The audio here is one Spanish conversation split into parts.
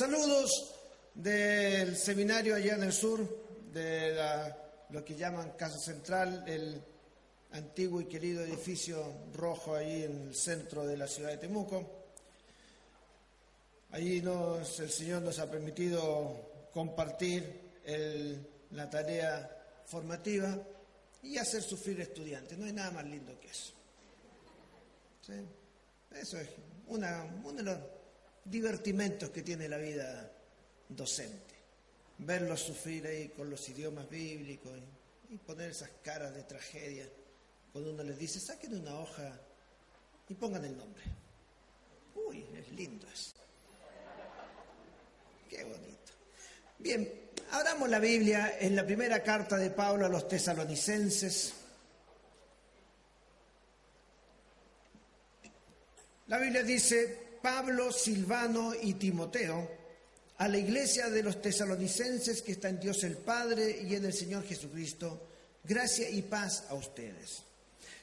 Saludos del seminario allá en el sur, de lo que llaman Casa Central, el antiguo y querido edificio rojo ahí en el centro de la ciudad de Temuco. Allí nos, el Señor nos ha permitido compartir la tarea formativa y hacer sufrir estudiantes. No hay nada más lindo que eso. Eso es una, los divertimentos que tiene la vida docente. Verlos sufrir ahí con los idiomas bíblicos y, y poner esas caras de tragedia cuando uno les dice, saquen una hoja y pongan el nombre. Uy, es lindo eso. Qué bonito. Bien, abramos la Biblia en la primera carta de Pablo a los tesalonicenses. La Biblia dice, Pablo, Silvano y Timoteo, a la iglesia de los tesalonicenses que está en Dios el Padre y en el Señor Jesucristo, gracia y paz a ustedes.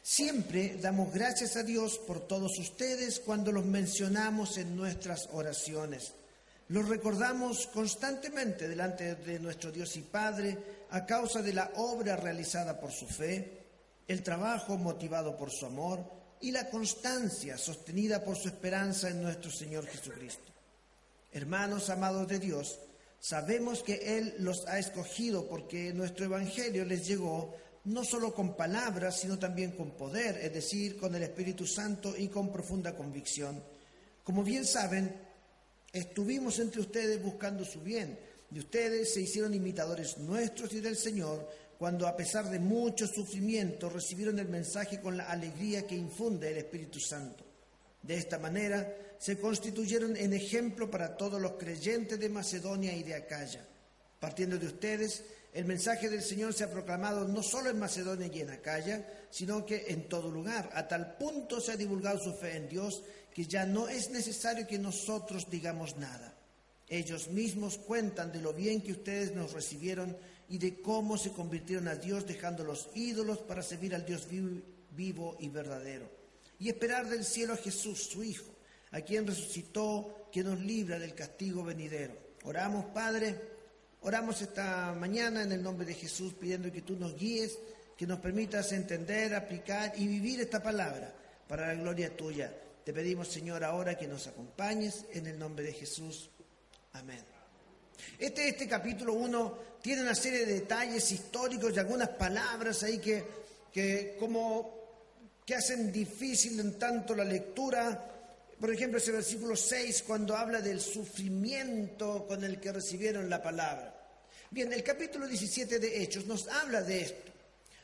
Siempre damos gracias a Dios por todos ustedes cuando los mencionamos en nuestras oraciones los recordamos constantemente delante de nuestro Dios y Padre a causa de la obra realizada por su fe, el trabajo motivado por su amor y la constancia sostenida por su esperanza en nuestro Señor Jesucristo. Hermanos amados de Dios, sabemos que Él los ha escogido porque nuestro Evangelio les llegó no solo con palabras, sino también con poder, es decir, con el Espíritu Santo y con profunda convicción. Como bien saben, Estuvimos entre ustedes buscando su bien, y ustedes se hicieron imitadores nuestros y del Señor, cuando a pesar de mucho sufrimiento recibieron el mensaje con la alegría que infunde el Espíritu Santo. De esta manera se constituyeron en ejemplo para todos los creyentes de Macedonia y de Acaya. Partiendo de ustedes, el mensaje del Señor se ha proclamado no solo en Macedonia y en Acaya, sino que en todo lugar. A tal punto se ha divulgado su fe en Dios que ya no es necesario que nosotros digamos nada. Ellos mismos cuentan de lo bien que ustedes nos recibieron y de cómo se convirtieron a Dios dejando los ídolos para servir al Dios vivo y verdadero. Y esperar del cielo a Jesús, su Hijo, a quien resucitó, que nos libra del castigo venidero. Oramos, Padre, oramos esta mañana en el nombre de Jesús, pidiendo que tú nos guíes, que nos permitas entender, aplicar y vivir esta palabra para la gloria tuya. Te pedimos, Señor, ahora que nos acompañes en el nombre de Jesús. Amén. Este, este capítulo 1 tiene una serie de detalles históricos y algunas palabras ahí que, que como que hacen difícil en tanto la lectura. Por ejemplo, ese versículo 6 cuando habla del sufrimiento con el que recibieron la palabra. Bien, el capítulo 17 de Hechos nos habla de esto.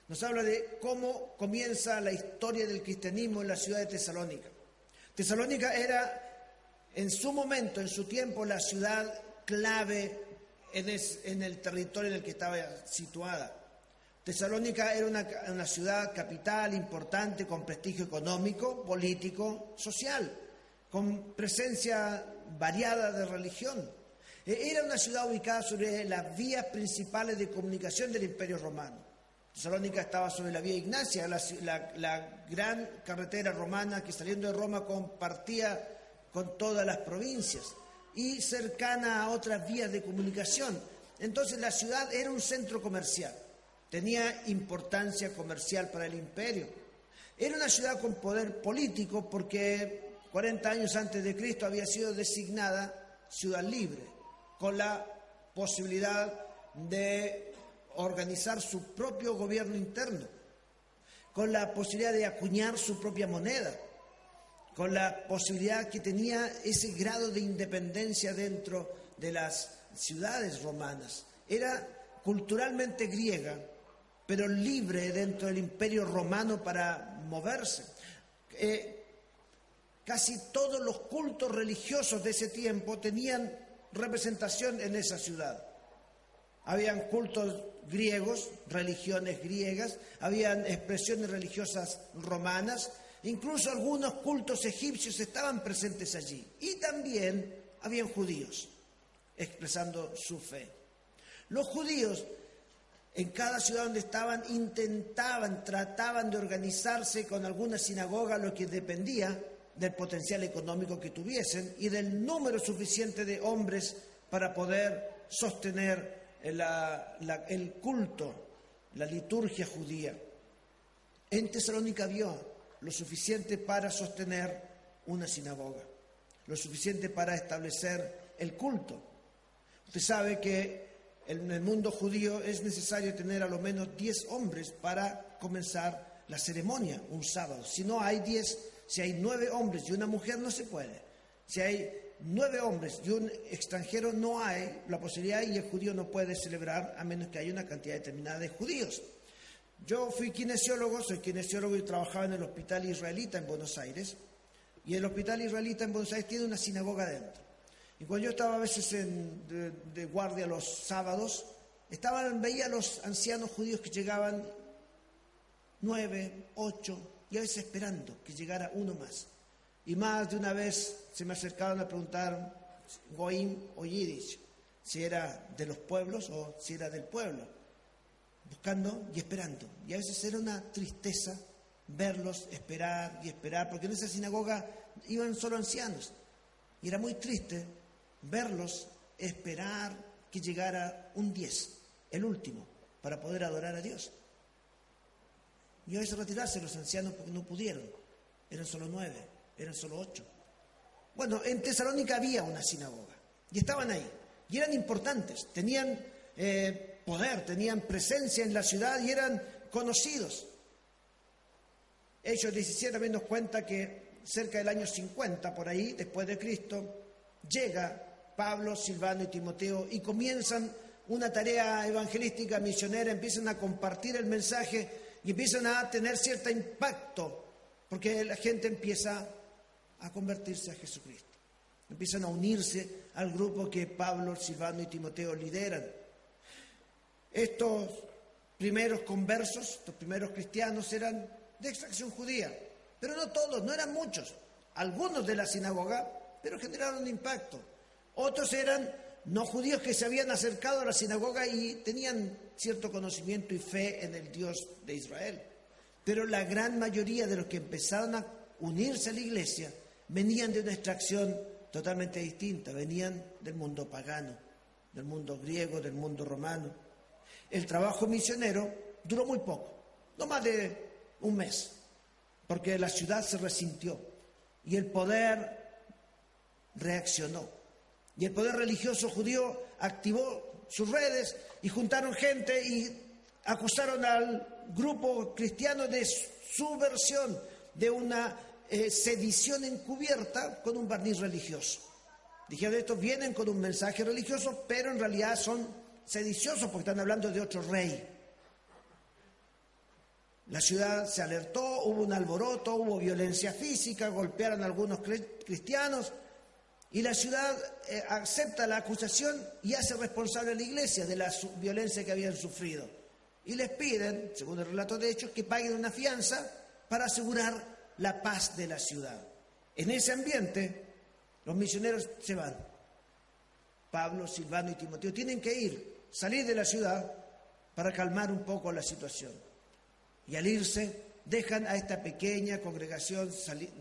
Nos habla de cómo comienza la historia del cristianismo en la ciudad de Tesalónica. Tesalónica era en su momento, en su tiempo, la ciudad clave en, el territorio en el que estaba situada. Tesalónica era una, ciudad capital importante con prestigio económico, político, social, con presencia variada de religión. E, era una ciudad ubicada sobre las vías principales de comunicación del Imperio Romano. Tesalónica estaba sobre la vía Ignacia, la, gran carretera romana que saliendo de Roma compartía con todas las provincias y cercana a otras vías de comunicación. Entonces la ciudad era un centro comercial, tenía importancia comercial para el imperio. Era una ciudad con poder político porque 40 años antes de Cristo había sido designada ciudad libre, con la posibilidad de organizar su propio gobierno interno, con la posibilidad de acuñar su propia moneda, con la posibilidad que tenía ese grado de independencia dentro de las ciudades romanas. Era culturalmente griega, pero libre dentro del imperio romano para moverse. Eh, casi todos los cultos religiosos de ese tiempo tenían representación en esa ciudad. Habían cultos griegos, religiones griegas, habían expresiones religiosas romanas, incluso algunos cultos egipcios estaban presentes allí. Y también habían judíos expresando su fe. Los judíos en cada ciudad donde estaban intentaban, trataban de organizarse con alguna sinagoga, lo que dependía del potencial económico que tuviesen y del número suficiente de hombres para poder sostener el culto, la liturgia judía. En Tesalónica vio lo suficiente para sostener una sinagoga, lo suficiente para establecer el culto. Usted sabe que en el mundo judío es necesario tener a lo menos 10 hombres para comenzar la ceremonia un sábado. Si no hay 10, si hay 9 hombres y una mujer, no se puede. Si hay nueve hombres y un extranjero, no hay la posibilidad y el judío no puede celebrar a menos que haya una cantidad determinada de judíos. Yo fui kinesiólogo, soy kinesiólogo y trabajaba en el hospital israelita en Buenos Aires. Y el hospital israelita en Buenos Aires tiene una sinagoga dentro. Y cuando yo estaba a veces de, guardia los sábados, estaban, veía a los ancianos judíos que llegaban nueve, ocho, y a veces esperando que llegara uno más. Y más de una vez se me acercaron a preguntar, Goim o Yiddish, si era de los pueblos o si era del pueblo buscando y esperando. Y a veces era una tristeza verlos esperar y esperar, porque en esa sinagoga iban solo ancianos. Y era muy triste verlos esperar que llegara un diez, el último, para poder adorar a Dios. Y a veces retirarse los ancianos porque no pudieron. Eran solo nueve, eran solo ocho. Bueno, en Tesalónica había una sinagoga y estaban ahí. Y eran importantes, tenían eh, poder, tenían presencia en la ciudad y eran conocidos. Hechos 17 también nos cuenta que cerca del año 50, por ahí, después de Cristo, llega Pablo, Silvano y Timoteo y comienzan una tarea evangelística misionera, empiezan a compartir el mensaje y empiezan a tener cierto impacto, porque la gente empieza a convertirse a Jesucristo. Empiezan a unirse al grupo que Pablo, Silvano y Timoteo lideran. Estos primeros conversos, estos primeros cristianos eran de extracción judía, pero no todos, no eran muchos. Algunos de la sinagoga, pero generaron impacto. Otros eran no judíos que se habían acercado a la sinagoga y tenían cierto conocimiento y fe en el Dios de Israel. Pero la gran mayoría de los que empezaron a unirse a la iglesia venían de una extracción totalmente distinta, venían del mundo pagano, del mundo griego, del mundo romano el trabajo misionero duró muy poco, no más de un mes, porque la ciudad se resintió y el poder reaccionó. Y el poder religioso judío activó sus redes y juntaron gente y acusaron al grupo cristiano de subversión, de una eh, sedición encubierta con un barniz religioso. Dijeron, estos vienen con un mensaje religioso, pero en realidad son sediciosos porque están hablando de otro rey. La ciudad se alertó, hubo un alboroto, hubo violencia física, golpearon a algunos cristianos y la ciudad eh, acepta la acusación y hace responsable a la iglesia de la violencia que habían sufrido. Y les piden, según el relato de hechos, que paguen una fianza para asegurar la paz de la ciudad. En ese ambiente, los misioneros se van. Pablo, Silvano y Timoteo tienen que ir salir de la ciudad para calmar un poco la situación. Y al irse, dejan a esta pequeña congregación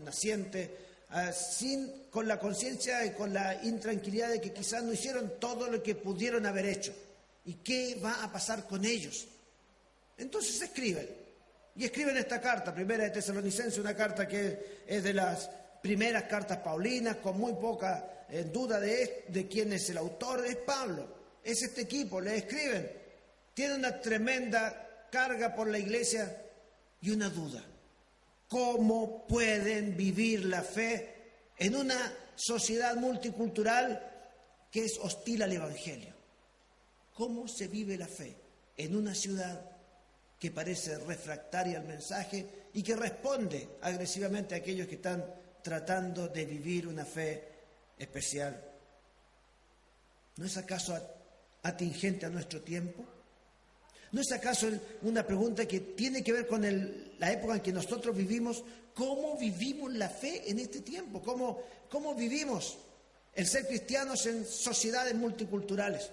naciente ah, sin, con la conciencia y con la intranquilidad de que quizás no hicieron todo lo que pudieron haber hecho. ¿Y qué va a pasar con ellos? Entonces escriben. Y escriben esta carta, primera de Tesalonicense, una carta que es de las primeras cartas paulinas, con muy poca eh, duda de, de quién es el autor, es Pablo es este equipo, le escriben, tiene una tremenda carga por la iglesia y una duda. ¿Cómo pueden vivir la fe en una sociedad multicultural que es hostil al Evangelio? ¿Cómo se vive la fe en una ciudad que parece refractaria al mensaje y que responde agresivamente a aquellos que están tratando de vivir una fe especial? ¿No es acaso atingente a nuestro tiempo? ¿No es acaso una pregunta que tiene que ver con la época en que nosotros vivimos? ¿Cómo vivimos la fe en este tiempo? ¿Cómo, cómo vivimos el ser cristianos en sociedades multiculturales?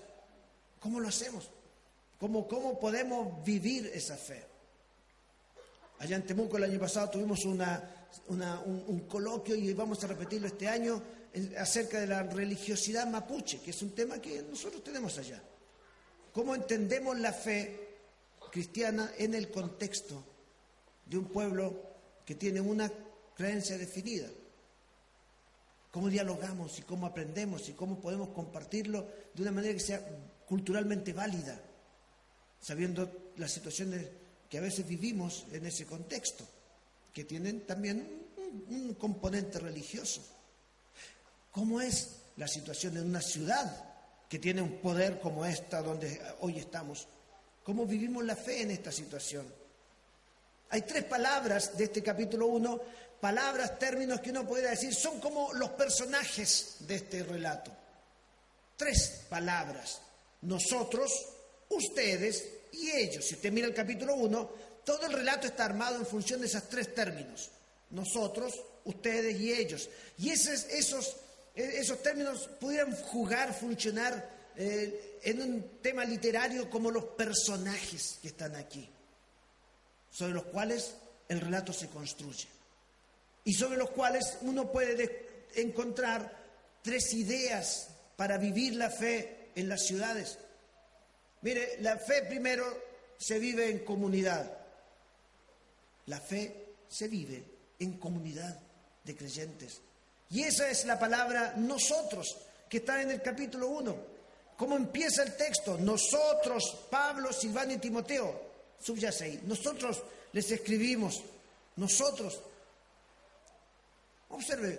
¿Cómo lo hacemos? ¿Cómo, ¿Cómo podemos vivir esa fe? Allá en Temuco el año pasado tuvimos una, un, coloquio y vamos a repetirlo este año acerca de la religiosidad mapuche, que es un tema que nosotros tenemos allá. ¿Cómo entendemos la fe cristiana en el contexto de un pueblo que tiene una creencia definida? ¿Cómo dialogamos y cómo aprendemos y cómo podemos compartirlo de una manera que sea culturalmente válida, sabiendo las situaciones que a veces vivimos en ese contexto, que tienen también un, componente religioso. ¿Cómo es la situación en una ciudad que tiene un poder como esta donde hoy estamos? ¿Cómo vivimos la fe en esta situación? Hay tres palabras de este capítulo 1, palabras, términos que uno podría decir, son como los personajes de este relato. Tres palabras. Nosotros, ustedes y ellos. Si usted mira el capítulo 1, todo el relato está armado en función de esos tres términos. Nosotros, ustedes y ellos. Y esos, esos, esos términos pudieran jugar, funcionar eh, en un tema literario como los personajes que están aquí, sobre los cuales el relato se construye. Y sobre los cuales uno puede encontrar tres ideas para vivir la fe en las ciudades. Mire, la fe primero se vive en comunidad. La fe se vive en comunidad de creyentes. Y esa es la palabra nosotros, que está en el capítulo 1. ¿Cómo empieza el texto? Nosotros, Pablo, Silvano y Timoteo, subyace ahí. Nosotros les escribimos. Nosotros. Observe,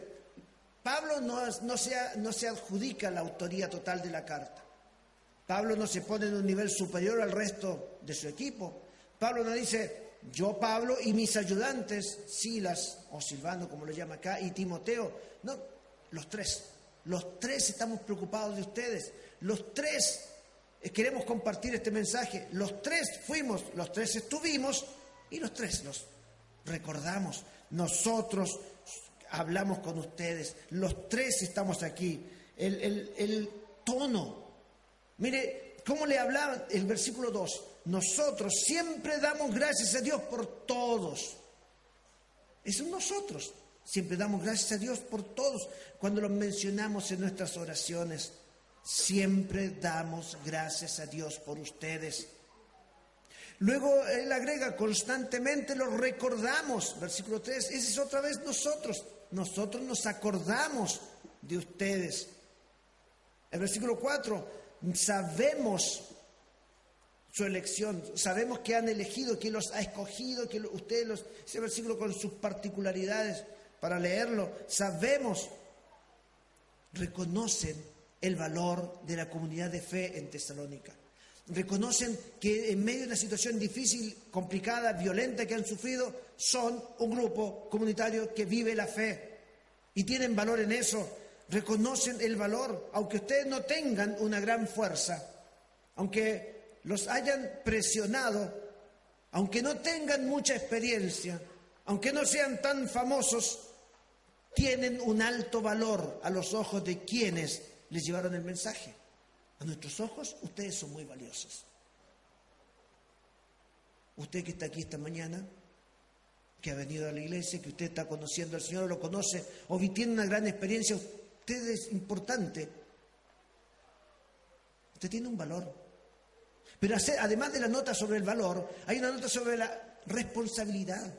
Pablo no, no, no se adjudica la autoría total de la carta. Pablo no se pone en un nivel superior al resto de su equipo. Pablo no dice, yo Pablo y mis ayudantes, Silas o Silvano, como lo llama acá, y Timoteo. No, los tres. Los tres estamos preocupados de ustedes. Los tres queremos compartir este mensaje. Los tres fuimos, los tres estuvimos y los tres los recordamos. Nosotros hablamos con ustedes. Los tres estamos aquí. El, el tono Mire, ¿cómo le hablaba el versículo 2? Nosotros siempre damos gracias a Dios por todos. Es nosotros. Siempre damos gracias a Dios por todos. Cuando los mencionamos en nuestras oraciones, siempre damos gracias a Dios por ustedes. Luego él agrega, constantemente lo recordamos. Versículo 3, ese es otra vez nosotros. Nosotros nos acordamos de ustedes. El versículo 4, sabemos su elección, sabemos que han elegido, que los ha escogido, que ustedes, los, ese versículo con sus particularidades, para leerlo, sabemos, reconocen el valor de la comunidad de fe en Tesalónica. Reconocen que en medio de una situación difícil, complicada, violenta que han sufrido, son un grupo comunitario que vive la fe y tienen valor en eso reconocen el valor, aunque ustedes no tengan una gran fuerza, aunque los hayan presionado, aunque no tengan mucha experiencia, aunque no sean tan famosos, tienen un alto valor a los ojos de quienes les llevaron el mensaje. A nuestros ojos, ustedes son muy valiosos. Usted que está aquí esta mañana, que ha venido a la iglesia, que usted está conociendo al Señor, lo conoce, o tiene una gran experiencia, Usted es importante. Usted tiene un valor. Pero además de la nota sobre el valor, hay una nota sobre la responsabilidad.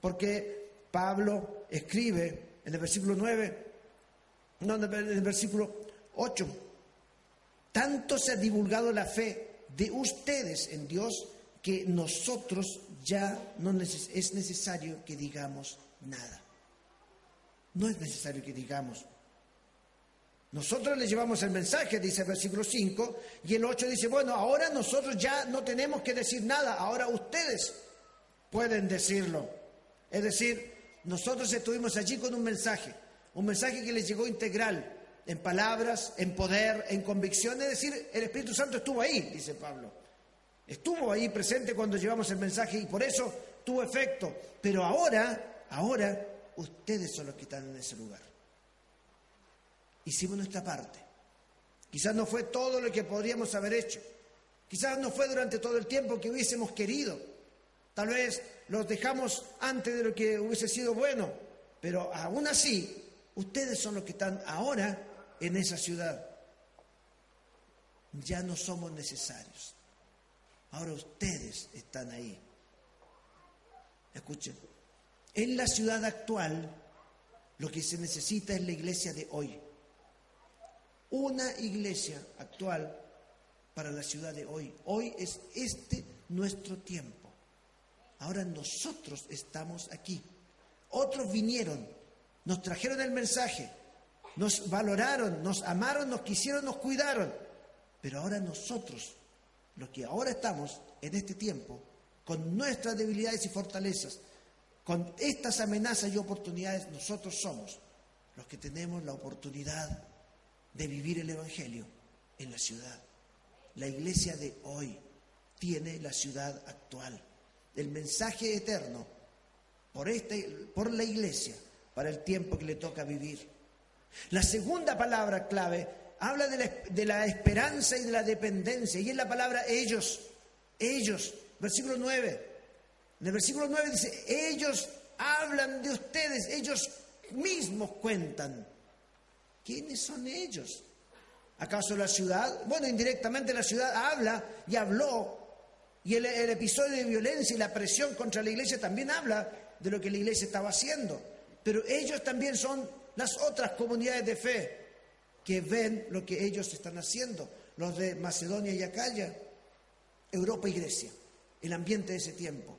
Porque Pablo escribe en el versículo 9, no, en el versículo 8, tanto se ha divulgado la fe de ustedes en Dios que nosotros ya no es necesario que digamos nada. No es necesario que digamos nosotros les llevamos el mensaje, dice el versículo 5, y el 8 dice, bueno, ahora nosotros ya no tenemos que decir nada, ahora ustedes pueden decirlo. Es decir, nosotros estuvimos allí con un mensaje, un mensaje que les llegó integral, en palabras, en poder, en convicción, es decir, el Espíritu Santo estuvo ahí, dice Pablo. Estuvo ahí presente cuando llevamos el mensaje y por eso tuvo efecto. Pero ahora, ahora, ustedes son los que están en ese lugar hicimos nuestra parte. Quizás no fue todo lo que podríamos haber hecho. Quizás no fue durante todo el tiempo que hubiésemos querido. Tal vez los dejamos antes de lo que hubiese sido bueno, pero aún así, ustedes son los que están ahora en esa ciudad. Ya no somos necesarios. Ahora ustedes están ahí. Escuchen, en la ciudad actual lo que se necesita es la iglesia de hoy. Una iglesia actual para la ciudad de hoy. Hoy es este nuestro tiempo. Ahora nosotros estamos aquí. Otros vinieron, nos trajeron el mensaje, nos valoraron, nos amaron, nos quisieron, nos cuidaron. Pero ahora nosotros, los que ahora estamos en este tiempo, con nuestras debilidades y fortalezas, con estas amenazas y oportunidades, nosotros somos los que tenemos la oportunidad de vivir el Evangelio en la ciudad. La iglesia de hoy tiene la ciudad actual, el mensaje eterno por, este, por la iglesia para el tiempo que le toca vivir. La segunda palabra clave habla de la, de la esperanza y de la dependencia, y es la palabra ellos, ellos, versículo 9. En el versículo 9 dice, ellos hablan de ustedes, ellos mismos cuentan. ¿Quiénes son ellos? ¿Acaso la ciudad? Bueno, indirectamente la ciudad habla y habló. Y el, episodio de violencia y la presión contra la iglesia también habla de lo que la iglesia estaba haciendo. Pero ellos también son las otras comunidades de fe que ven lo que ellos están haciendo. Los de Macedonia y Acaya, Europa y Grecia, el ambiente de ese tiempo,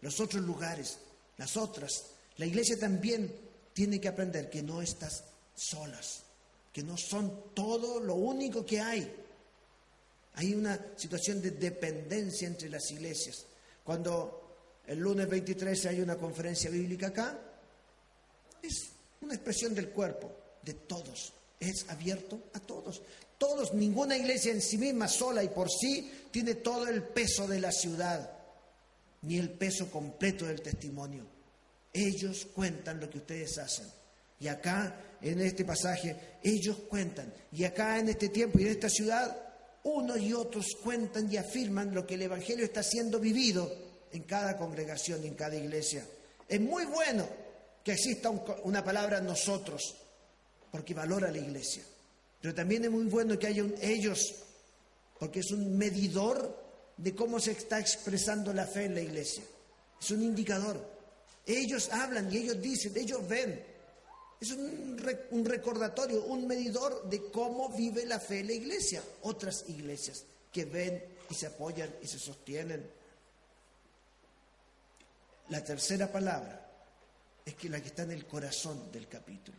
los otros lugares, las otras. La iglesia también tiene que aprender que no estás solas que no son todo lo único que hay. Hay una situación de dependencia entre las iglesias. Cuando el lunes 23 hay una conferencia bíblica acá, es una expresión del cuerpo, de todos. Es abierto a todos. Todos, ninguna iglesia en sí misma, sola y por sí, tiene todo el peso de la ciudad, ni el peso completo del testimonio. Ellos cuentan lo que ustedes hacen. Y acá en este pasaje, ellos cuentan. Y acá en este tiempo y en esta ciudad, unos y otros cuentan y afirman lo que el Evangelio está siendo vivido en cada congregación y en cada iglesia. Es muy bueno que exista una palabra nosotros, porque valora la iglesia. Pero también es muy bueno que haya un ellos, porque es un medidor de cómo se está expresando la fe en la iglesia. Es un indicador. Ellos hablan y ellos dicen, ellos ven. Es un, recordatorio, un medidor de cómo vive la fe en la iglesia. Otras iglesias que ven y se apoyan y se sostienen. La tercera palabra es que la que está en el corazón del capítulo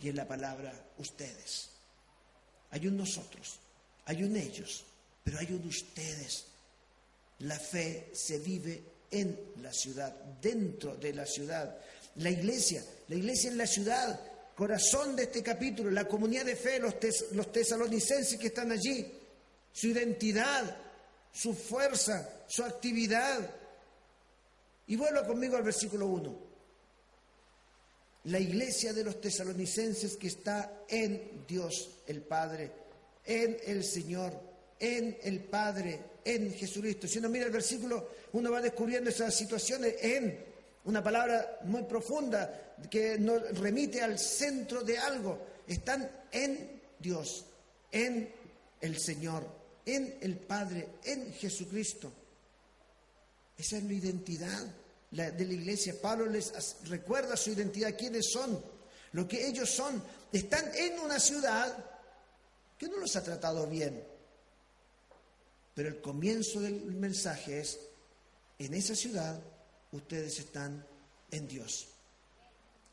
y es la palabra ustedes. Hay un nosotros, hay un ellos, pero hay un ustedes. La fe se vive en la ciudad, dentro de la ciudad. La iglesia, la iglesia en la ciudad, corazón de este capítulo, la comunidad de fe, los, los tesalonicenses que están allí, su identidad, su fuerza, su actividad. Y vuelva conmigo al versículo 1. La iglesia de los tesalonicenses que está en Dios el Padre, en el Señor, en el Padre, en Jesucristo. Si uno mira el versículo, uno va descubriendo esas situaciones en una palabra muy profunda que nos remite al centro de algo. Están en Dios, en el Señor, en el Padre, en Jesucristo. Esa es la identidad de la iglesia. Pablo les recuerda su identidad, quiénes son, lo que ellos son. Están en una ciudad que no los ha tratado bien. Pero el comienzo del mensaje es, en esa ciudad ustedes están en Dios.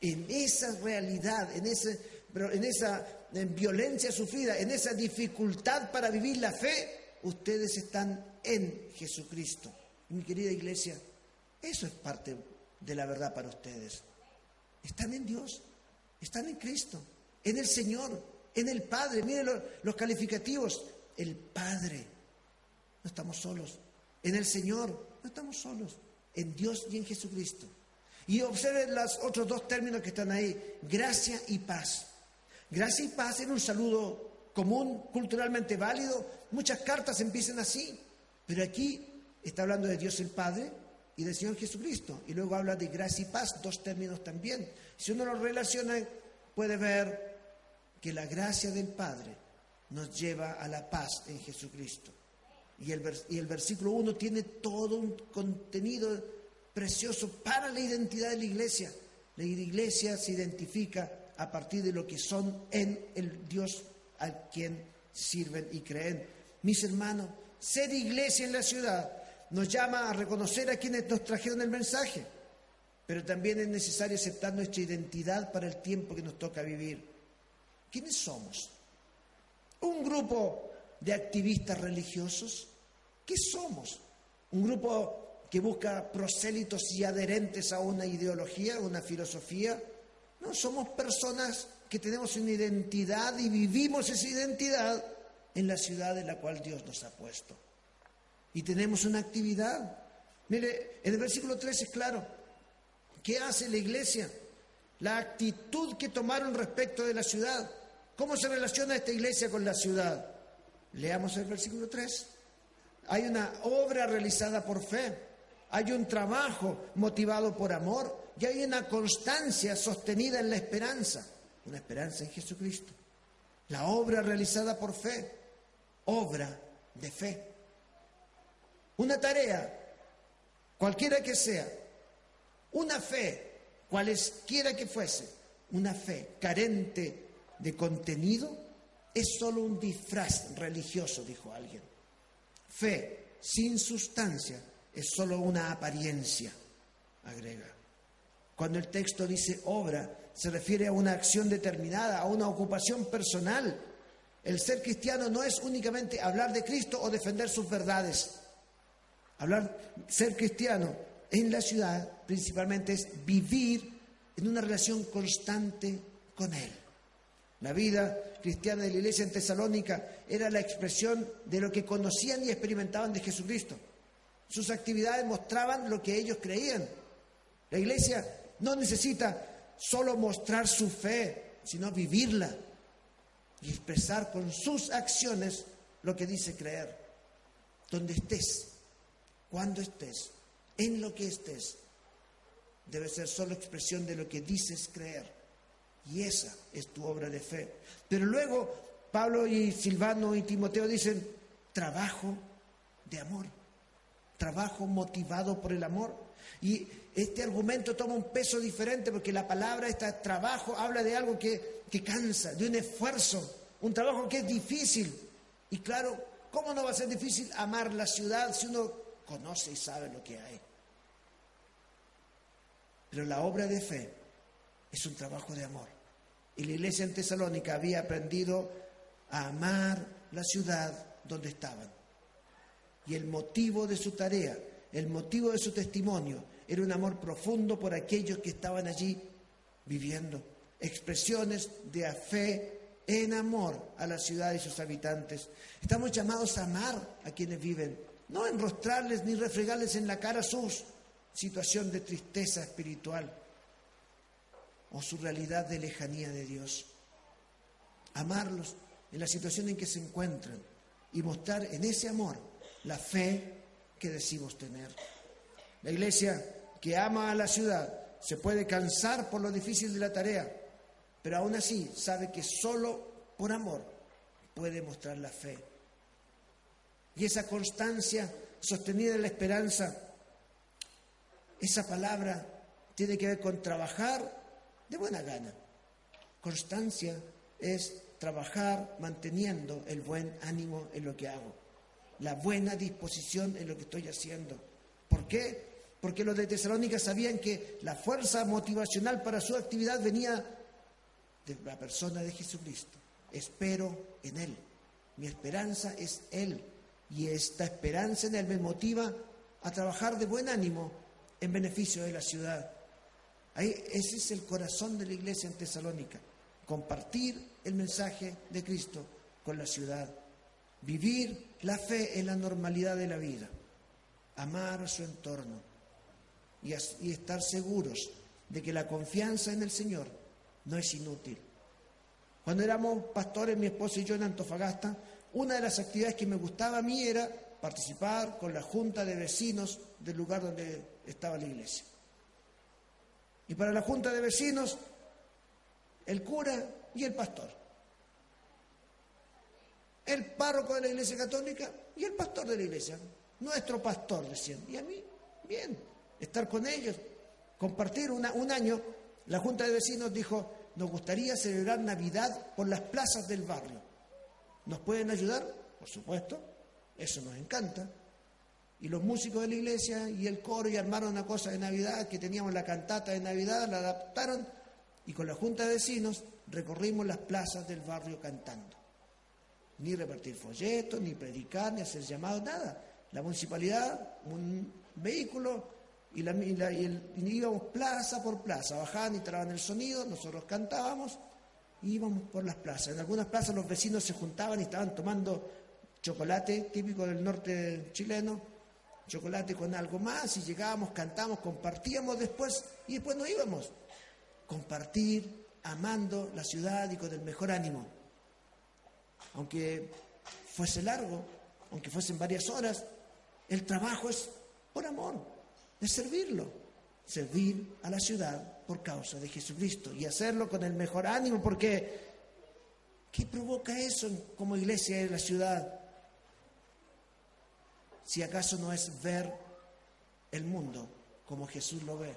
En esa realidad, en, ese, en esa violencia sufrida, en esa dificultad para vivir la fe, ustedes están en Jesucristo. Mi querida iglesia, eso es parte de la verdad para ustedes. Están en Dios, están en Cristo, en el Señor, en el Padre. Miren los, los calificativos. El Padre. No estamos solos. En el Señor. No estamos solos en Dios y en Jesucristo. Y observen los otros dos términos que están ahí, gracia y paz. Gracia y paz en un saludo común, culturalmente válido. Muchas cartas empiezan así, pero aquí está hablando de Dios el Padre y del Señor Jesucristo. Y luego habla de gracia y paz, dos términos también. Si uno los relaciona, puede ver que la gracia del Padre nos lleva a la paz en Jesucristo. Y el, y el versículo 1 tiene todo un contenido precioso para la identidad de la iglesia. La iglesia se identifica a partir de lo que son en el Dios al quien sirven y creen. Mis hermanos, ser iglesia en la ciudad nos llama a reconocer a quienes nos trajeron el mensaje, pero también es necesario aceptar nuestra identidad para el tiempo que nos toca vivir. ¿Quiénes somos? ¿Un grupo de activistas religiosos? ¿Qué somos? ¿Un grupo que busca prosélitos y adherentes a una ideología, a una filosofía? No, somos personas que tenemos una identidad y vivimos esa identidad en la ciudad en la cual Dios nos ha puesto. Y tenemos una actividad. Mire, en el versículo 3 es claro. ¿Qué hace la iglesia? La actitud que tomaron respecto de la ciudad. ¿Cómo se relaciona esta iglesia con la ciudad? Leamos el versículo 3. Hay una obra realizada por fe, hay un trabajo motivado por amor y hay una constancia sostenida en la esperanza, una esperanza en Jesucristo. La obra realizada por fe, obra de fe. Una tarea, cualquiera que sea, una fe, cualesquiera que fuese, una fe carente de contenido es solo un disfraz religioso, dijo alguien. Fe sin sustancia es solo una apariencia, agrega. Cuando el texto dice obra, se refiere a una acción determinada, a una ocupación personal. El ser cristiano no es únicamente hablar de Cristo o defender sus verdades. Hablar, ser cristiano en la ciudad principalmente es vivir en una relación constante con Él. La vida cristiana de la iglesia en Tesalónica era la expresión de lo que conocían y experimentaban de Jesucristo. Sus actividades mostraban lo que ellos creían. La iglesia no necesita solo mostrar su fe, sino vivirla y expresar con sus acciones lo que dice creer. Donde estés, cuando estés, en lo que estés, debe ser solo expresión de lo que dices creer. Y esa es tu obra de fe. Pero luego Pablo y Silvano y Timoteo dicen, trabajo de amor, trabajo motivado por el amor. Y este argumento toma un peso diferente porque la palabra, este trabajo, habla de algo que, que cansa, de un esfuerzo, un trabajo que es difícil. Y claro, ¿cómo no va a ser difícil amar la ciudad si uno conoce y sabe lo que hay? Pero la obra de fe es un trabajo de amor. Y la iglesia en Tesalónica había aprendido a amar la ciudad donde estaban. Y el motivo de su tarea, el motivo de su testimonio, era un amor profundo por aquellos que estaban allí viviendo. Expresiones de fe en amor a la ciudad y sus habitantes. Estamos llamados a amar a quienes viven, no enrostrarles ni refregarles en la cara su situación de tristeza espiritual o su realidad de lejanía de Dios. Amarlos en la situación en que se encuentran y mostrar en ese amor la fe que decimos tener. La iglesia que ama a la ciudad se puede cansar por lo difícil de la tarea, pero aún así sabe que solo por amor puede mostrar la fe. Y esa constancia sostenida en la esperanza, esa palabra tiene que ver con trabajar de buena gana. Constancia es trabajar manteniendo el buen ánimo en lo que hago, la buena disposición en lo que estoy haciendo. ¿Por qué? Porque los de Tesalónica sabían que la fuerza motivacional para su actividad venía de la persona de Jesucristo. Espero en Él. Mi esperanza es Él. Y esta esperanza en Él me motiva a trabajar de buen ánimo en beneficio de la ciudad ese es el corazón de la iglesia en Tesalónica, compartir el mensaje de Cristo con la ciudad, vivir la fe en la normalidad de la vida, amar a su entorno y, y estar seguros de que la confianza en el Señor no es inútil. Cuando éramos pastores, mi esposa y yo en Antofagasta, una de las actividades que me gustaba a mí era participar con la junta de vecinos del lugar donde estaba la iglesia. Y para la junta de vecinos, el cura y el pastor. El párroco de la iglesia católica y el pastor de la iglesia. Nuestro pastor recién. Y a mí, bien, estar con ellos, compartir un año. La junta de vecinos dijo, nos gustaría celebrar Navidad por las plazas del barrio. ¿Nos pueden ayudar? Por supuesto, eso nos encanta. Y los músicos de la iglesia y el coro y armaron una cosa de Navidad, que teníamos la cantata de Navidad, la adaptaron y con la junta de vecinos recorrimos las plazas del barrio cantando. Ni repartir folletos, ni predicar, ni hacer llamados, nada. La municipalidad, un vehículo y, íbamos plaza por plaza, bajaban y traban el sonido, nosotros cantábamos y íbamos por las plazas. En algunas plazas los vecinos se juntaban y estaban tomando chocolate típico del norte chileno, chocolate con algo más y llegábamos, cantamos, compartíamos después y después nos íbamos. Compartir, amando la ciudad y con el mejor ánimo. Aunque fuese largo, aunque fuesen varias horas, el trabajo es por amor de servirlo, servir a la ciudad por causa de Jesucristo y hacerlo con el mejor ánimo, porque ¿qué provoca eso como iglesia de la ciudad? Si acaso no es ver el mundo como Jesús lo ve,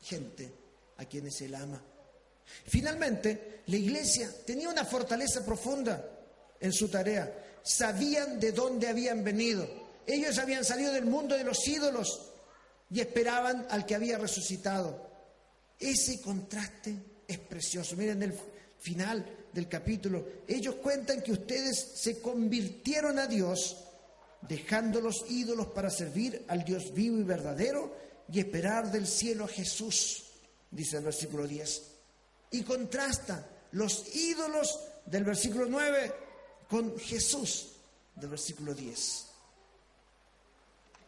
gente a quienes Él ama. Finalmente, la iglesia tenía una fortaleza profunda en su tarea. Sabían de dónde habían venido. Ellos habían salido del mundo de los ídolos y esperaban al que había resucitado. Ese contraste es precioso. Miren el final del capítulo. Ellos cuentan que ustedes se convirtieron a Dios dejando los ídolos para servir al Dios vivo y verdadero y esperar del cielo a Jesús, dice el versículo 10. Y contrasta los ídolos del versículo 9 con Jesús del versículo 10.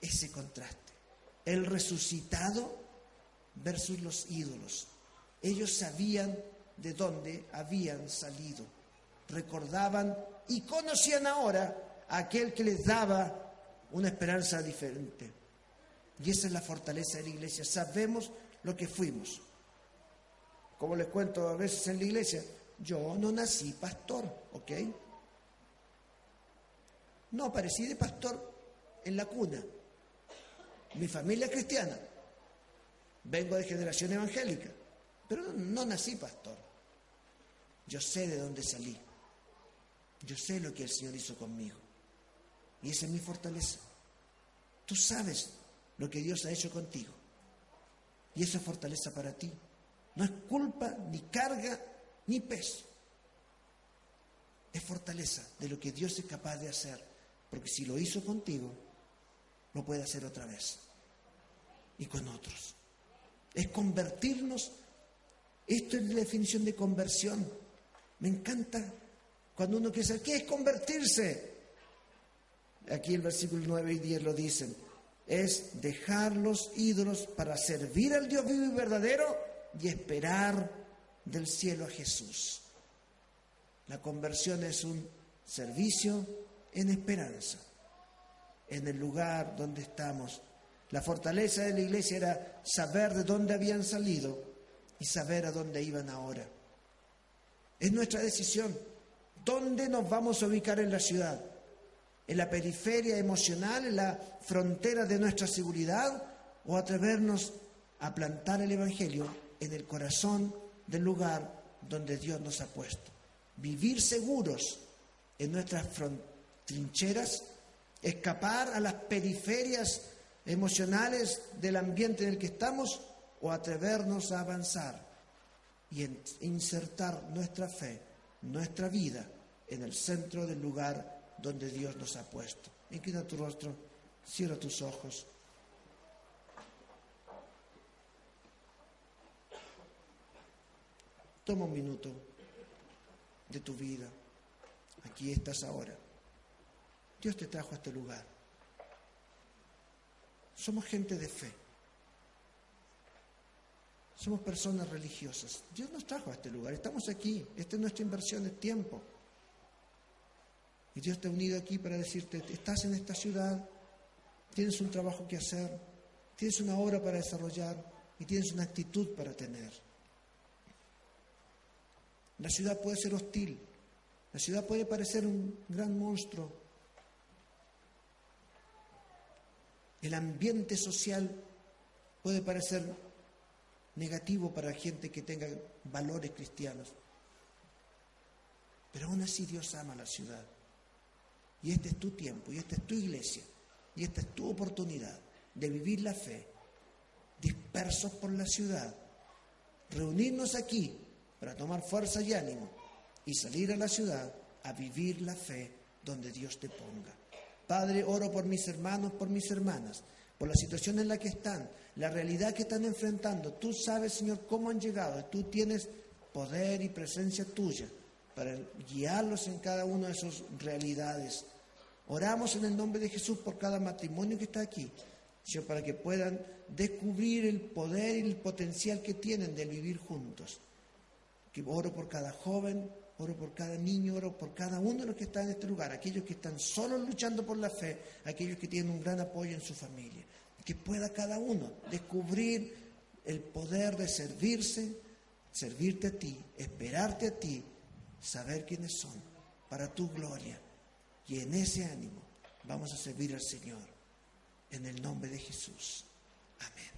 Ese contraste el resucitado versus los ídolos. Ellos sabían de dónde habían salido, recordaban y conocían ahora aquel que les daba una esperanza diferente. Y esa es la fortaleza de la iglesia. Sabemos lo que fuimos. Como les cuento a veces en la iglesia, yo no nací pastor, ¿ok? No aparecí de pastor en la cuna, mi familia es cristiana, vengo de generación evangélica, pero no, nací pastor. Yo sé de dónde salí. Yo sé lo que el Señor hizo conmigo. Y esa es mi fortaleza. Tú sabes lo que Dios ha hecho contigo. Y eso es fortaleza para ti. No es culpa, ni carga, ni peso. Es fortaleza de lo que Dios es capaz de hacer. Porque si lo hizo contigo, lo puede hacer otra vez y con otros. Es convertirnos. Esto es la definición de conversión. Me encanta cuando uno quiere saber qué es convertirse. Aquí el versículo 9 y 10 lo dicen. Es dejar los ídolos para servir al Dios vivo y verdadero y esperar del cielo a Jesús. La conversión es un servicio en esperanza, en el lugar donde estamos la fortaleza de la iglesia era saber de dónde habían salido y saber a dónde iban ahora. Es nuestra decisión. ¿Dónde nos vamos a ubicar en la ciudad? ¿En la periferia emocional, en la frontera de nuestra seguridad? ¿O atrevernos a plantar el Evangelio en el corazón del lugar donde Dios nos ha puesto? Vivir seguros en nuestras trincheras, escapar a las periferias emocionales del ambiente en el que estamos o atrevernos a avanzar y insertar nuestra fe, nuestra vida en el centro del lugar donde Dios nos ha puesto. Inclina tu rostro, cierra tus ojos. Toma un minuto de tu vida. Aquí estás ahora. Dios te trajo a este lugar. Somos gente de fe. Somos personas religiosas. Dios nos trajo a este lugar. Estamos aquí. Esta es nuestra inversión de tiempo. Y Dios te ha unido aquí para decirte, estás en esta ciudad, tienes un trabajo que hacer, tienes una obra para desarrollar y tienes una actitud para tener. La ciudad puede ser hostil, la ciudad puede parecer un gran monstruo. El ambiente social puede parecer negativo para gente que tenga valores cristianos. Pero aún así Dios ama la ciudad. Y este es tu tiempo, y esta es tu iglesia, y esta es tu oportunidad de vivir la fe, dispersos por la ciudad, reunirnos aquí para tomar fuerza y ánimo y salir a la ciudad a vivir la fe donde Dios te ponga. Padre, oro por mis hermanos, por mis hermanas, por la situación en la que están, la realidad que están enfrentando. Tú sabes, Señor, cómo han llegado. Tú tienes poder y presencia tuya para guiarlos en cada una de esas realidades. Oramos en el nombre de Jesús por cada matrimonio que está aquí, Señor, para que puedan descubrir el poder y el potencial que tienen de vivir juntos. Que oro por cada joven, oro por cada niño, oro por cada uno de los que están en este lugar, aquellos que están solos luchando por la fe, aquellos que tienen un gran apoyo en su familia. Que pueda cada uno descubrir el poder de servirse, servirte a ti, esperarte a ti, saber quiénes son, para tu gloria. Y en ese ánimo vamos a servir al Señor. En el nombre de Jesús. Amén.